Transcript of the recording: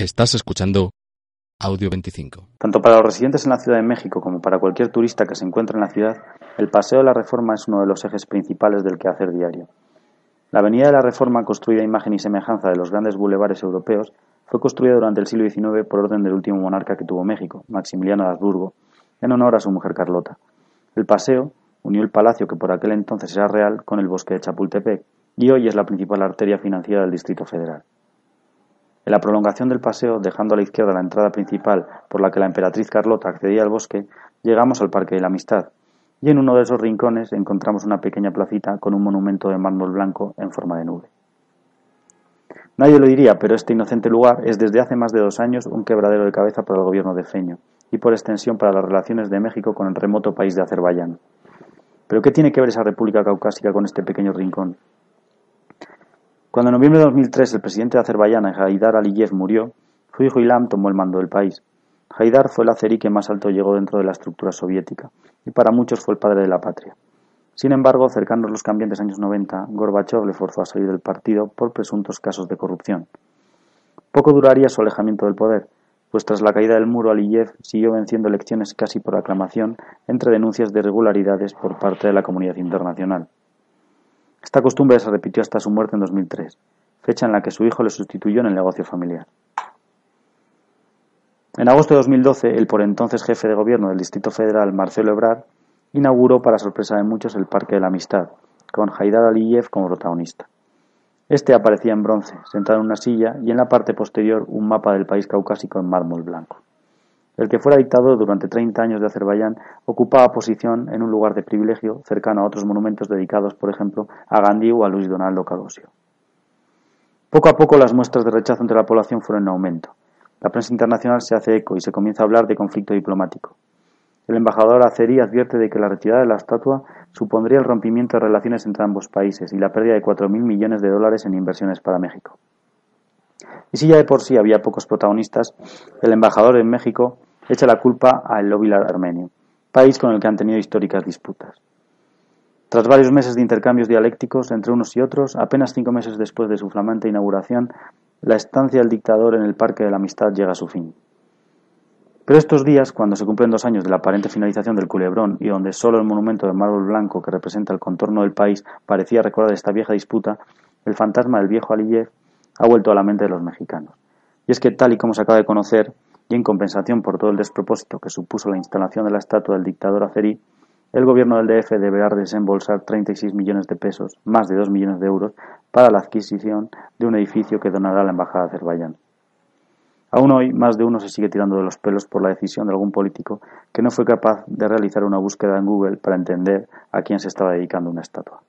Estás escuchando Audio 25. Tanto para los residentes en la Ciudad de México como para cualquier turista que se encuentre en la ciudad, el Paseo de la Reforma es uno de los ejes principales del quehacer diario. La Avenida de la Reforma, construida a imagen y semejanza de los grandes bulevares europeos, fue construida durante el siglo XIX por orden del último monarca que tuvo México, Maximiliano de Habsburgo, en honor a su mujer Carlota. El paseo unió el palacio que por aquel entonces era real con el bosque de Chapultepec y hoy es la principal arteria financiera del Distrito Federal. En la prolongación del paseo, dejando a la izquierda la entrada principal por la que la emperatriz Carlota accedía al bosque, llegamos al Parque de la Amistad, y en uno de esos rincones encontramos una pequeña placita con un monumento de mármol blanco en forma de nube. Nadie lo diría, pero este inocente lugar es desde hace más de dos años un quebradero de cabeza para el gobierno de Feño y por extensión para las relaciones de México con el remoto país de Azerbaiyán. ¿Pero qué tiene que ver esa República Caucásica con este pequeño rincón? Cuando en noviembre de 2003 el presidente de Azerbaiyán, Haidar Aliyev, murió, su hijo Ilham tomó el mando del país. Haidar fue el azerí que más alto llegó dentro de la estructura soviética, y para muchos fue el padre de la patria. Sin embargo, cercanos los cambiantes años 90, Gorbachev le forzó a salir del partido por presuntos casos de corrupción. Poco duraría su alejamiento del poder, pues tras la caída del muro Aliyev siguió venciendo elecciones casi por aclamación entre denuncias de irregularidades por parte de la comunidad internacional. Esta costumbre se repitió hasta su muerte en 2003, fecha en la que su hijo le sustituyó en el negocio familiar. En agosto de 2012, el por entonces jefe de gobierno del Distrito Federal, Marcelo Ebrard, inauguró para sorpresa de muchos el Parque de la Amistad, con Haidar Aliyev como protagonista. Este aparecía en bronce, sentado en una silla, y en la parte posterior un mapa del país caucásico en mármol blanco. El que fuera dictador durante 30 años de Azerbaiyán ocupaba posición en un lugar de privilegio cercano a otros monumentos dedicados, por ejemplo, a Gandhi o a Luis Donaldo Colosio. Poco a poco las muestras de rechazo entre la población fueron en aumento. La prensa internacional se hace eco y se comienza a hablar de conflicto diplomático. El embajador azerí advierte de que la retirada de la estatua supondría el rompimiento de relaciones entre ambos países y la pérdida de 4.000 millones de dólares en inversiones para México. Y si ya de por sí había pocos protagonistas, el embajador en México echa la culpa al lobby armenio, país con el que han tenido históricas disputas. Tras varios meses de intercambios dialécticos entre unos y otros, apenas cinco meses después de su flamante inauguración, la estancia del dictador en el Parque de la Amistad llega a su fin. Pero estos días, cuando se cumplen dos años de la aparente finalización del culebrón y donde solo el monumento de mármol blanco que representa el contorno del país parecía recordar esta vieja disputa, el fantasma del viejo Aliyev ha vuelto a la mente de los mexicanos. Y es que, tal y como se acaba de conocer, y en compensación por todo el despropósito que supuso la instalación de la estatua del dictador azerí, el gobierno del DF deberá desembolsar 36 millones de pesos, más de 2 millones de euros, para la adquisición de un edificio que donará la Embajada de Azerbaiyán. Aún hoy, más de uno se sigue tirando de los pelos por la decisión de algún político que no fue capaz de realizar una búsqueda en Google para entender a quién se estaba dedicando una estatua.